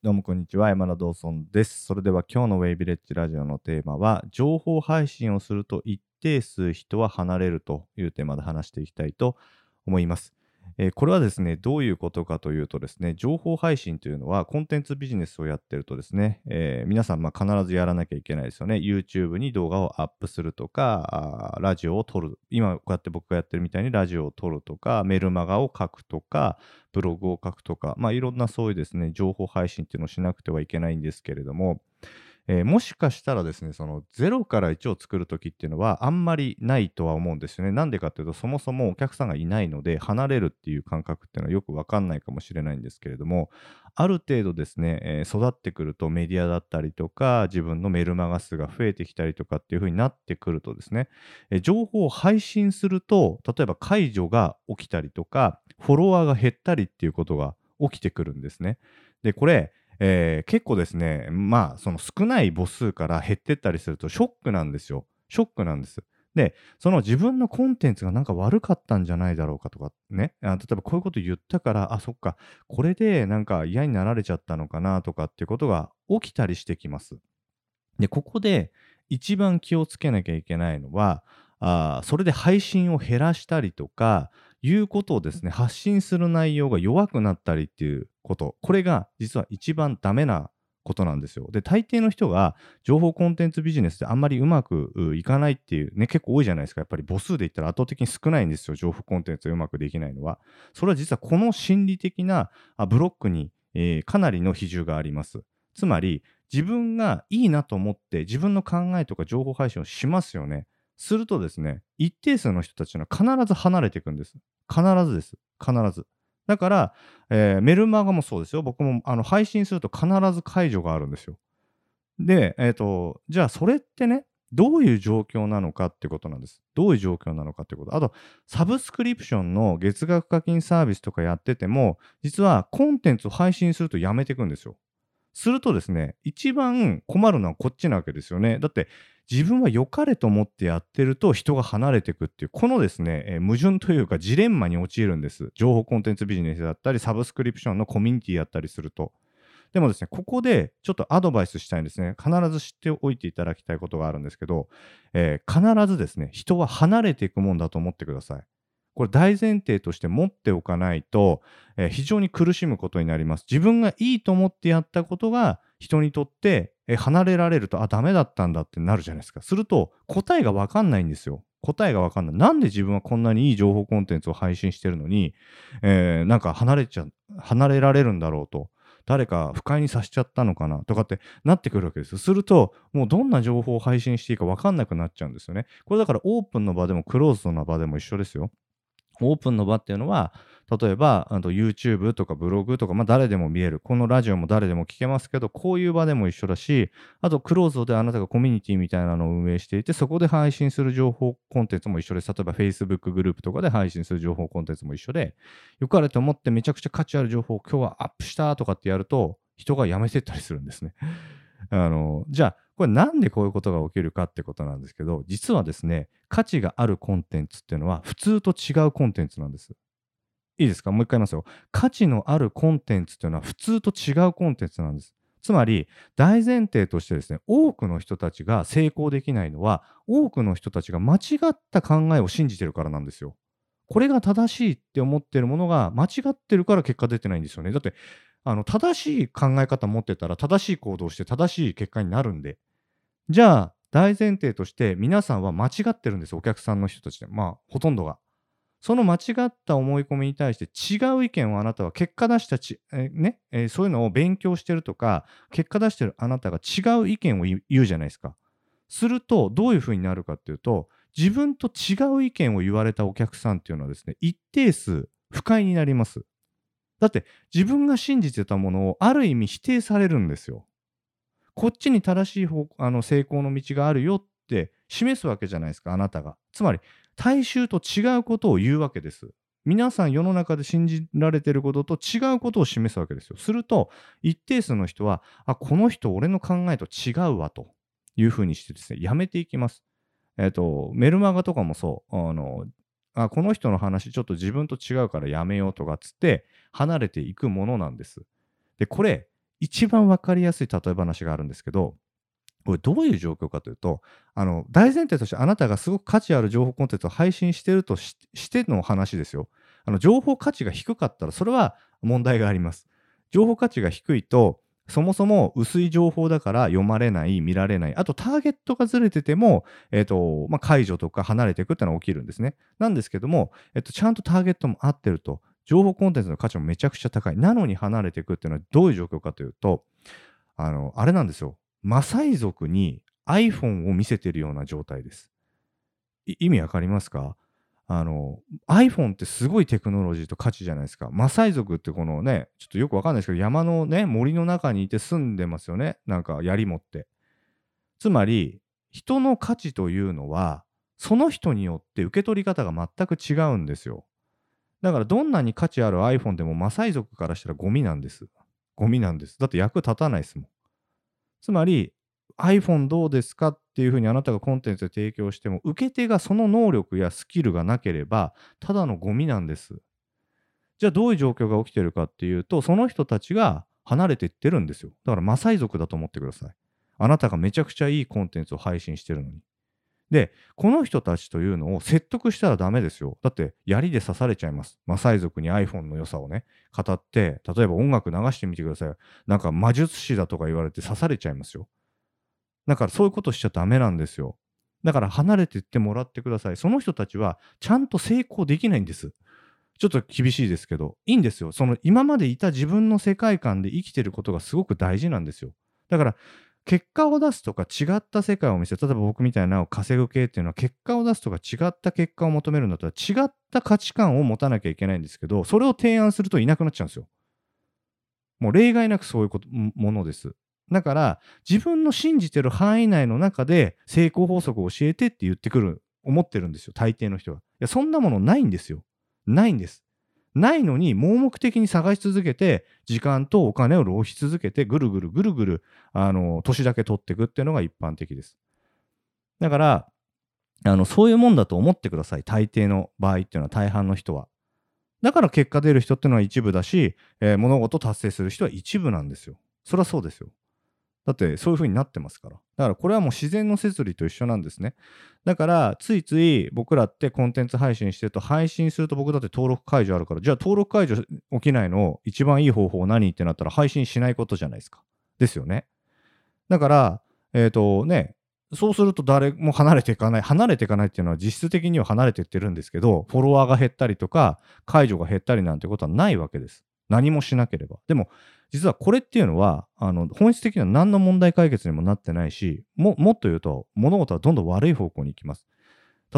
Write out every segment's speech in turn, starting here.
どうもこんにちは、山田道尊です。それでは今日のウェイビレッジラジオのテーマは、情報配信をすると一定数人は離れるというテーマで話していきたいと思います。えーこれはですね、どういうことかというとですね、情報配信というのはコンテンツビジネスをやってるとですね、えー皆さんまあ必ずやらなきゃいけないですよね。YouTube に動画をアップするとか、ラジオを撮る。今こうやって僕がやってるみたいにラジオを撮るとか、メルマガを書くとか、ブログを書くとか、まあ、いろんなそういうですね、情報配信っていうのをしなくてはいけないんですけれども、えーもしかしたらですね、その0から1を作るときっていうのはあんまりないとは思うんですよね。なんでかっていうと、そもそもお客さんがいないので、離れるっていう感覚っていうのはよくわかんないかもしれないんですけれども、ある程度ですね、えー育ってくるとメディアだったりとか、自分のメルマガ数が増えてきたりとかっていう風になってくるとですね、えー情報を配信すると、例えば解除が起きたりとか、フォロワーが減ったりっていうことが起きてくるんですね。で、これ、えー結構ですね、まあ、その少ない母数から減ってったりするとショックなんですよ。ショックなんです。で、その自分のコンテンツがなんか悪かったんじゃないだろうかとかね、あ例えばこういうこと言ったから、あ、そっか、これでなんか嫌になられちゃったのかなとかっていうことが起きたりしてきます。で、ここで一番気をつけなきゃいけないのは、あそれで配信を減らしたりとか、いうことをですね、発信する内容が弱くなったりっていうこと、これが実は一番ダメなことなんですよ。で、大抵の人が情報コンテンツビジネスであんまりうまくいかないっていうね、結構多いじゃないですか。やっぱり母数で言ったら圧倒的に少ないんですよ。情報コンテンツがうまくできないのは。それは実はこの心理的なブロックに、えーかなりの比重があります。つまり、自分がいいなと思って自分の考えとか情報配信をしますよね。するとですね、一定数の人たちは必ず離れていくんです。必ずです。必ず。だから、えーメルマガもそうですよ。僕もあの配信すると必ず解除があるんですよ。で、えっ、と、じゃあそれってね、どういう状況なのかってことなんです。どういう状況なのかってこと。あと、サブスクリプションの月額課金サービスとかやってても、実はコンテンツを配信するとやめていくんですよ。するとですね、一番困るのはこっちなわけですよね。だって、自分は良かれと思ってやってると人が離れていくっていう、このですね、えー矛盾というかジレンマに陥るんです。情報コンテンツビジネスだったり、サブスクリプションのコミュニティやったりすると。でもですね、ここでちょっとアドバイスしたいんですね。必ず知っておいていただきたいことがあるんですけど、えー必ずですね、人は離れていくもんだと思ってください。これ大前提として持っておかないと、えー非常に苦しむことになります。自分がいいと思ってやったことが人にとって、えー離れられると、あ、ダメだったんだってなるじゃないですか。すると答えがわかんないんですよ。答えがわかんない。なんで自分はこんなにいい情報コンテンツを配信してるのに、えーなんか離れちゃ、離れられるんだろうと。誰か不快にさせちゃったのかなとかってなってくるわけです。すると、もうどんな情報を配信していいか分かんなくなっちゃうんですよね。これだからオープンの場でもクローズドな場でも一緒ですよ。オープンの場っていうのは、例えば、あと YouTube とかブログとか、まあ誰でも見える。このラジオも誰でも聞けますけど、こういう場でも一緒だし、あとクローズドであなたがコミュニティみたいなのを運営していて、そこで配信する情報コンテンツも一緒です。例えば Facebook グループとかで配信する情報コンテンツも一緒で、よかれと思ってめちゃくちゃ価値ある情報を今日はアップしたとかってやると、人が辞めてったりするんですね。あの、じゃあ、これなんでこういうことが起きるかってことなんですけど、実はですね、価値があるコンテンツっていうのは普通と違うコンテンツなんです。いいですか？もう一回言いますよ。価値のあるコンテンツっていうのは普通と違うコンテンツなんです。つまり、大前提としてですね、多くの人たちが成功できないのは、多くの人たちが間違った考えを信じてるからなんですよ。これが正しいって思ってるものが間違ってるから結果出てないんですよね。だって、あの正しい考え方持ってたら正しい行動して正しい結果になるんで。じゃあ、大前提として皆さんは間違ってるんですお客さんの人たちで。まあ、ほとんどが。その間違った思い込みに対して違う意見をあなたは結果出したち、えーねえーそういうのを勉強してるとか、結果出してるあなたが違う意見を言うじゃないですか。すると、どういうふうになるかっていうと、自分と違う意見を言われたお客さんっていうのはですね、一定数不快になります。だって、自分が信じてたものをある意味否定されるんですよ。こっちに正しい方あの成功の道があるよって示すわけじゃないですか、あなたが。つまり、大衆と違うことを言うわけです。皆さん世の中で信じられてることと違うことを示すわけですよ。すると、一定数の人は、あ、この人俺の考えと違うわというふうにしてですね、やめていきます。えっ、と、メルマガとかもそう、あの、あ、この人の話ちょっと自分と違うからやめようとかっつって離れていくものなんです。で、これ、一番わかりやすい例え話があるんですけど、これどういう状況かというと、あの、大前提としてあなたがすごく価値ある情報コンテンツを配信してるとしての話ですよ。あの、情報価値が低かったら、それは問題があります。情報価値が低いと、そもそも薄い情報だから読まれない、見られない。あと、ターゲットがずれてても、えっ、と、まあ、解除とか離れていくっていうのは起きるんですね。なんですけども、えっ、と、ちゃんとターゲットも合ってると。情報コンテンツの価値もめちゃくちゃ高い。なのに離れていくっていうのはどういう状況かというと、あの、あれなんですよ。マサイ族に iPhone を見せてるような状態です。意味わかりますか？あの、iPhone ってすごいテクノロジーと価値じゃないですか。マサイ族ってこのね、ちょっとよくわかんないですけど、山のね、森の中にいて住んでますよね。なんか槍持って。つまり、人の価値というのは、その人によって受け取り方が全く違うんですよ。だからどんなに価値ある iPhone でもマサイ族からしたらゴミなんです。ゴミなんです。だって役立たないですもん。つまり、iPhone どうですかっていうふうにあなたがコンテンツで提供しても、受け手がその能力やスキルがなければ、ただのゴミなんです。じゃあどういう状況が起きてるかっていうと、その人たちが離れていってるんですよ。だからマサイ族だと思ってください。あなたがめちゃくちゃいいコンテンツを配信してるのに。で、この人たちというのを説得したらダメですよ。だって、槍で刺されちゃいます。マサイ族に iPhone の良さをね、語って、例えば音楽流してみてください。なんか魔術師だとか言われて刺されちゃいますよ。だからそういうことしちゃダメなんですよ。だから離れていってもらってください。その人たちはちゃんと成功できないんです。ちょっと厳しいですけど、いいんですよ。その今までいた自分の世界観で生きてることがすごく大事なんですよ。だから結果を出すとか違った世界を見せる。例えば僕みたいなを稼ぐ系っていうのは結果を出すとか違った結果を求めるんだったら違った価値観を持たなきゃいけないんですけど、それを提案するといなくなっちゃうんですよ。もう例外なくそういうことものです。だから、自分の信じてる範囲内の中で成功法則を教えてって言ってくる、思ってるんですよ、大抵の人は。いや、そんなものないんですよ。ないんです。ないのに、盲目的に探し続けて、時間とお金を浪費続けて、ぐるぐるぐるぐる、あの、年だけ取っていくっていうのが一般的です。だから、あの、そういうもんだと思ってください。大抵の場合っていうのは、大半の人は。だから結果出る人っていうのは一部だし、えー、物事達成する人は一部なんですよ。そりゃそうですよ。だってそういう風になってますから。だからこれはもう自然の摂理と一緒なんですね。だからついつい僕らってコンテンツ配信してると配信すると僕だって登録解除あるからじゃあ登録解除起きないの一番いい方法何ってなったら配信しないことじゃないですか。ですよね。だからえっ、ー、とねそうすると誰も離れていかない。離れていかないっていうのは実質的には離れていってるんですけど、フォロワーが減ったりとか、解除が減ったりなんてことはないわけです。何もしなければ。でも、実はこれっていうのは、あの、本質的には何の問題解決にもなってないし、も、もっと言うと、物事はどんどん悪い方向に行きます。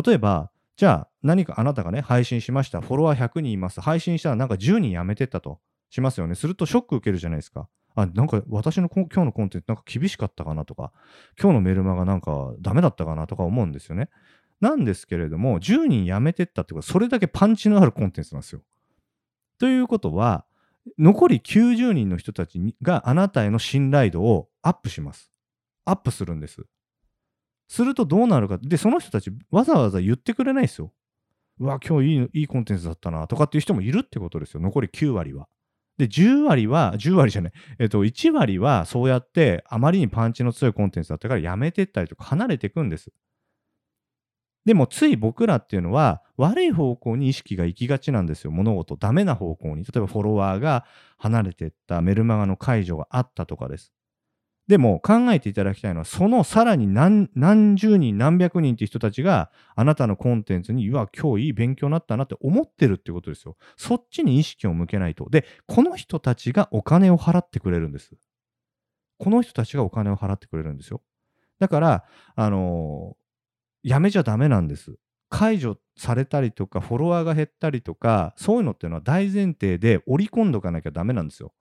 例えば、じゃあ、何かあなたがね、配信しました。フォロワー100人います。配信したらなんか10人辞めてったとしますよね。するとショック受けるじゃないですか。あ、なんか私の今日のコンテンツなんか厳しかったかなとか、今日のメルマガなんかダメだったかなとか思うんですよね。なんですけれども、10人辞めてったってことは、それだけパンチのあるコンテンツなんですよ。ということは、残り90人の人たちがあなたへの信頼度をアップします。アップするんです。するとどうなるか。で、その人たちわざわざ言ってくれないですよ。うわ、今日いいいいコンテンツだったなとかっていう人もいるってことですよ。残り9割は。で、10割は、10割じゃない、えっと、1割はそうやってあまりにパンチの強いコンテンツだったからやめてったりとか離れていくんです。でもつい僕らっていうのは悪い方向に意識が行きがちなんですよ。物事、ダメな方向に。例えばフォロワーが離れてったメルマガの解除があったとかです。でも考えていただきたいのは、そのさらに何十人、何百人っていう人たちがあなたのコンテンツに、うわ、今日いい勉強になったなって思ってるってことですよ。そっちに意識を向けないと。で、この人たちがお金を払ってくれるんです。この人たちがお金を払ってくれるんですよ。だから、あのやめちゃダメなんです。解除されたりとか、フォロワーが減ったりとか、そういうのっていうのは大前提で織り込んどかなきゃダメなんですよ。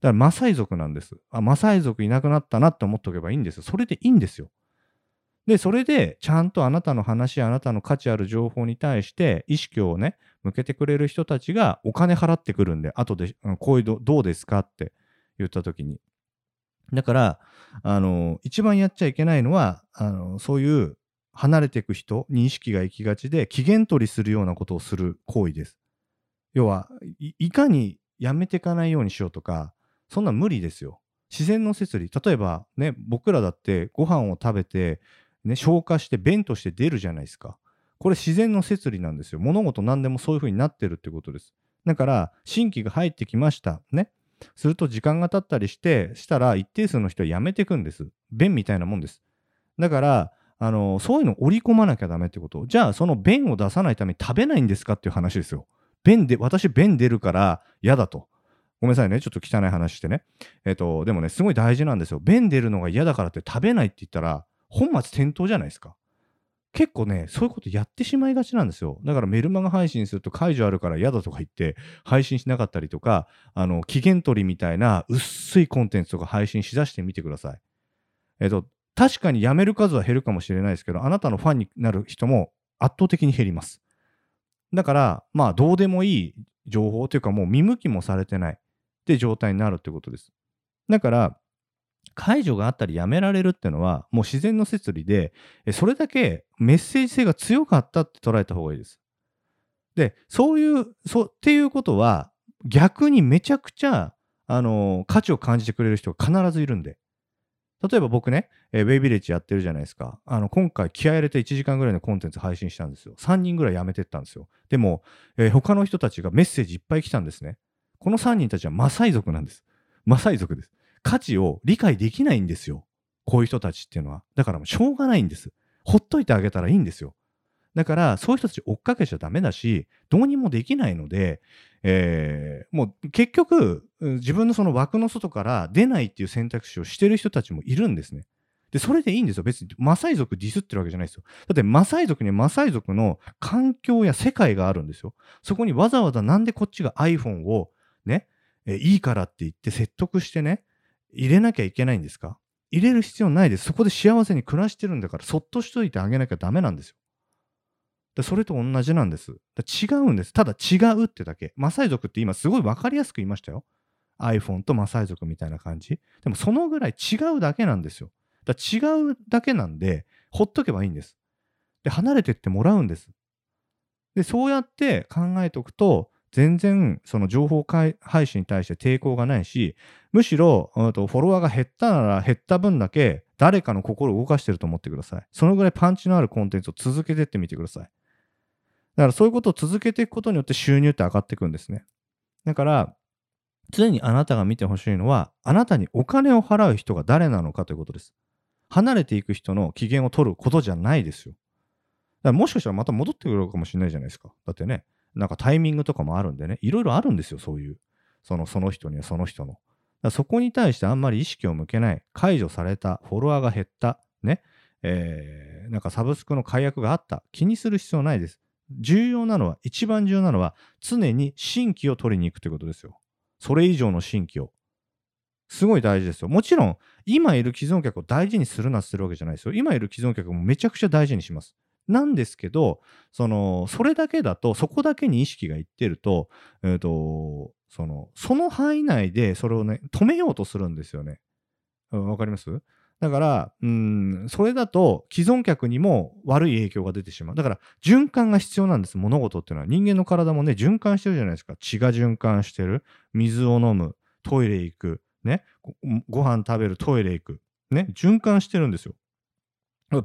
だからマサイ族なんです。あ、マサイ族いなくなったなって思っておけばいいんです。それでいいんですよ。で、それでちゃんとあなたの話、あなたの価値ある情報に対して意識をね、向けてくれる人たちがお金払ってくるんで、後で、こういうどうですかって言った時に。だから、あの、一番やっちゃいけないのは、あの、そういう離れていく人に意識が行きがちで、期限取りするようなことをする行為です。要は、いかにやめていかないようにしようとか、そんな無理ですよ。自然の摂理。例えばね、僕らだってご飯を食べて、ね、消化して便として出るじゃないですか。これ自然の摂理なんですよ。物事何でもそういう風になってるってことです。だから、新規が入ってきました。ね。すると時間が経ったりして、したら一定数の人は辞めていくんです。便みたいなもんです。だから、あのそういうのを織り込まなきゃダメってこと？じゃあ、その便を出さないために食べないんですかっていう話ですよ。便で、私便出るから嫌だと。ごめんなさいね。ちょっと汚い話してね。えっと、でもね、すごい大事なんですよ。便出るのが嫌だからって食べないって言ったら、本末転倒じゃないですか。結構ね、そういうことやってしまいがちなんですよ。だからメルマガ配信すると解除あるから嫌だとか言って配信しなかったりとか、あの、期限取りみたいな薄いコンテンツとか配信しだしてみてください。えっと、確かに辞める数は減るかもしれないですけど、あなたのファンになる人も圧倒的に減ります。だから、まあ、どうでもいい情報というか、もう見向きもされてないって状態になるってことです。だから、解除があったりやめられるっていうのは、もう自然の摂理で、それだけメッセージ性が強かったって捉えた方がいいです。で、そういう、そうっていうことは、逆にめちゃくちゃ、あの価値を感じてくれる人が必ずいるんで。例えば僕ね、えー、ウェイビレッジやってるじゃないですか。あの、今回気合入れて1時間ぐらいのコンテンツ配信したんですよ。3人ぐらいやめてったんですよ。でも、えー、他の人たちがメッセージいっぱい来たんですね。この3人たちはマサイ族なんです。マサイ族です。価値を理解できないんですよ。こういう人たちっていうのは。だからもうしょうがないんです。ほっといてあげたらいいんですよ。だから、そういう人たち追っかけちゃダメだし、どうにもできないので、えー、もう結局、自分のその枠の外から出ないっていう選択肢をしてる人たちもいるんですね。で、それでいいんですよ。別にマサイ族ディスってるわけじゃないですよ。だってマサイ族にマサイ族の環境や世界があるんですよ。そこにわざわざなんでこっちが iPhone をね、えいいからって言って説得してね、入れなきゃいけないんですか？入れる必要ないです。そこで幸せに暮らしてるんだから、そっとしといてあげなきゃダメなんですよ。でそれと同じなんです。違うんです。ただ違うってだけ。マサイ族って今すごい分かりやすく言いましたよ。iPhone とマサイ族みたいな感じ。でもそのぐらい違うだけなんですよ。だ違うだけなんで、ほっとけばいいんです。で、離れてってもらうんです。で、そうやって考えておくと、全然その情報配信に対して抵抗がないし、むしろ、フォロワーが減ったなら減った分だけ誰かの心を動かしてると思ってください。そのぐらいパンチのあるコンテンツを続けてってみてください。だからそういうことを続けていくことによって収入って上がっていくんですね。だから、常にあなたが見てほしいのは、あなたにお金を払う人が誰なのかということです。離れていく人の機嫌を取ることじゃないですよ。だからもしかしたらまた戻ってくるかもしれないじゃないですか。だってね、なんかタイミングとかもあるんでね、いろいろあるんですよ、そういう。そのその人にはその人の。だそこに対してあんまり意識を向けない、解除された、フォロワーが減った、ね、えー、なんかサブスクの解約があった、気にする必要ないです。重要なのは、一番重要なのは、常に新規を取りに行くということですよ。それ以上の新規を。すごい大事ですよ。もちろん、今いる既存客を大事にするなするわけじゃないですよ。今いる既存客もめちゃくちゃ大事にします。なんですけど、その、それだけだと、そこだけに意識がいってると、えっ、ー、と、その、その範囲内でそれをね、止めようとするんですよね。わかります？だから、うん、それだと既存客にも悪い影響が出てしまう。だから循環が必要なんです、物事っていうのは。人間の体もね、循環してるじゃないですか。血が循環してる。水を飲む。トイレ行く。ね。ご飯食べる。トイレ行く。ね。循環してるんですよ。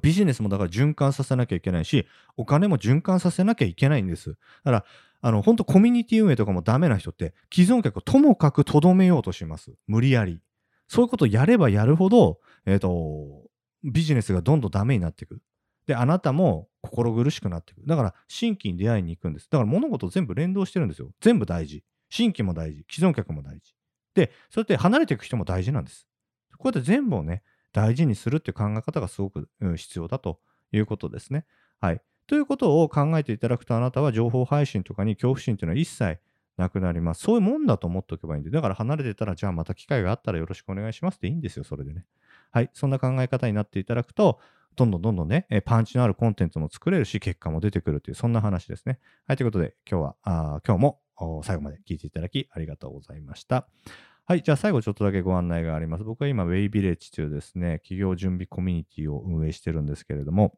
ビジネスもだから循環させなきゃいけないし、お金も循環させなきゃいけないんです。だから、あの、本当コミュニティ運営とかもダメな人って、既存客をともかくとどめようとします。無理やり。そういうことをやればやるほど、えっ、ー、と、ビジネスがどんどんダメになっていく。で、あなたも心苦しくなっていく。だから、新規に出会いに行くんです。だから、物事全部連動してるんですよ。全部大事。新規も大事。既存客も大事。で、そうやって離れていく人も大事なんです。こうやって全部をね、大事にするっていう考え方がすごく、うん、必要だということですね。はい。ということを考えていただくと、あなたは情報配信とかに恐怖心というのは一切なくなります。そういうもんだと思っておけばいいんで、だから離れてたら、じゃあまた機会があったらよろしくお願いしますっていいんですよ、それでね。はい。そんな考え方になっていただくと、どんどんどんどんね、パンチのあるコンテンツも作れるし、結果も出てくるという、そんな話ですね。はい。ということで、今日は、あ今日も最後まで聞いていただきありがとうございました。はい。じゃあ最後ちょっとだけご案内があります。僕は今、ウェイビレッジというですね、企業準備コミュニティを運営してるんですけれども、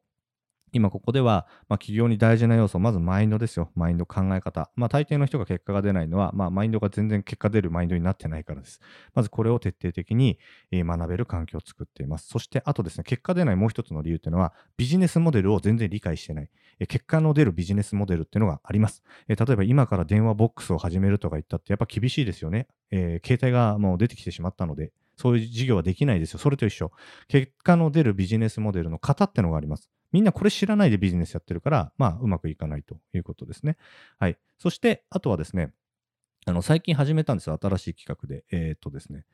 今ここでは、まあ、企業に大事な要素、まずマインドですよ。マインド考え方。まあ、大抵の人が結果が出ないのは、まあ、マインドが全然結果出るマインドになってないからです。まずこれを徹底的に学べる環境を作っています。そして、あとですね、結果出ないもう一つの理由っていうのは、ビジネスモデルを全然理解してない。結果の出るビジネスモデルっていうのがあります。例えば今から電話ボックスを始めるとか言ったってやっぱ厳しいですよね。えー、携帯がもう出てきてしまったので、そういう事業はできないですよ。それと一緒。結果の出るビジネスモデルの型ってのがあります。みんなこれ知らないでビジネスやってるから、まあ、うまくいかないということですね。はい。そして、あとはですね、あの、最近始めたんですよ。新しい企画で。えー、っとですね、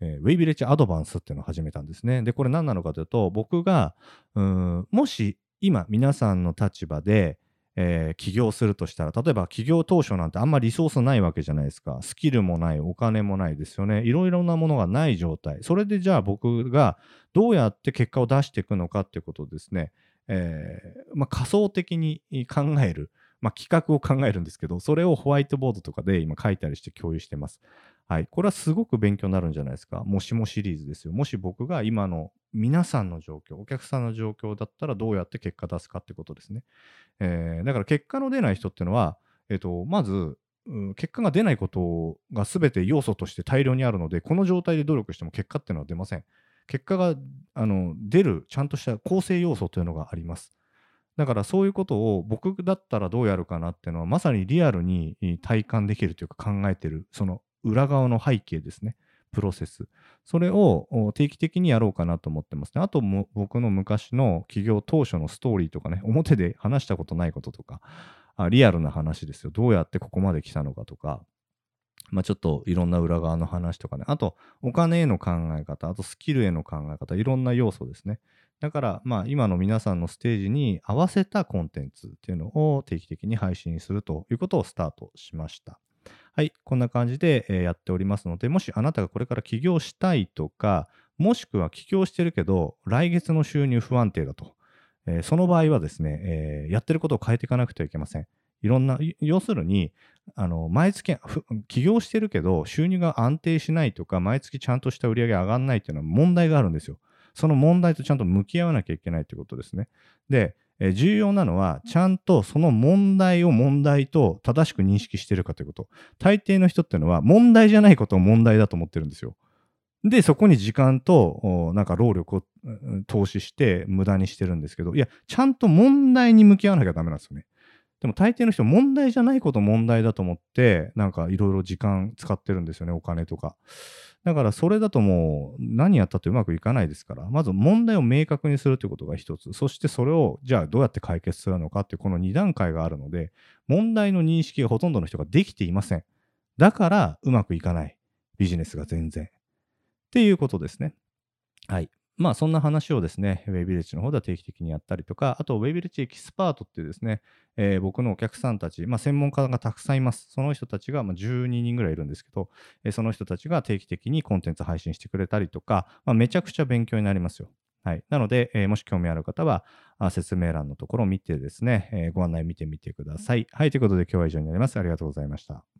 えー、ウェイビレッジアドバンスっていうのを始めたんですね。で、これ何なのかというと、僕が、うん、もし今皆さんの立場で、えー、起業するとしたら、例えば起業当初なんてあんまりリソースないわけじゃないですか。スキルもない、お金もないですよね。いろいろなものがない状態。それでじゃあ僕がどうやって結果を出していくのかっていうことですね。えー、まあ、仮想的に考える。まあ、企画を考えるんですけど、それをホワイトボードとかで今書いたりして共有してます。はい。これはすごく勉強になるんじゃないですか。もしもシリーズですよ。もし僕が今の皆さんの状況、お客さんの状況だったらどうやって結果出すかってことですね。えー、だから結果の出ない人っていうのは、えっ、ー、と、まず、結果が出ないことが全て要素として大量にあるので、この状態で努力しても結果っていうのは出ません。結果があの出るちゃんとした構成要素というのがあります。だからそういうことを僕だったらどうやるかなっていうのはまさにリアルに体感できるというか考えてるその裏側の背景ですね。プロセス。それを定期的にやろうかなと思ってますね。あとも僕の昔の企業当初のストーリーとかね、表で話したことないこととか、あリアルな話ですよ。どうやってここまで来たのかとか、まあ、ちょっといろんな裏側の話とかね、あとお金への考え方、あとスキルへの考え方、いろんな要素ですね。だから、まあ、今の皆さんのステージに合わせたコンテンツっていうのを定期的に配信するということをスタートしました。はい、こんな感じで、やっておりますので、もしあなたがこれから起業したいとか、もしくは起業してるけど、来月の収入不安定だと、えー、その場合はですね、えー、やってることを変えていかなくてはいけません。いろんな、要するに、あの毎月起業してるけど収入が安定しないとか毎月ちゃんとした売り上げ上がらないっていうのは問題があるんですよ。その問題とちゃんと向き合わなきゃいけないということですね。で、え重要なのはちゃんとその問題を問題と正しく認識してるかということ。大抵の人っていうのは問題じゃないことを問題だと思ってるんですよ。で、そこに時間と、なんか労力を投資して無駄にしてるんですけど、いや、ちゃんと問題に向き合わなきゃダメなんですよね。でも大抵の人問題じゃないこと問題だと思ってなんかいろいろ時間使ってるんですよねお金とか。だからそれだともう何やったってうまくいかないですから。まず問題を明確にするということが一つ。そしてそれをじゃあどうやって解決するのかっていうこの2段階があるので問題の認識がほとんどの人ができていません。だからうまくいかない。ビジネスが全然。っていうことですね。はい。まあそんな話をですね、ウェイビレッジの方では定期的にやったりとか、あとウェイビレッジエキスパートっていうですね、えー、僕のお客さんたち、まあ専門家がたくさんいます。その人たちが、まあ、12人ぐらいいるんですけど、えー、その人たちが定期的にコンテンツ配信してくれたりとか、まあ、めちゃくちゃ勉強になりますよ。はい。なので、えー、もし興味ある方は、あ説明欄のところを見てですね、え、ご案内見てみてください。はい。ということで今日は以上になります。ありがとうございました。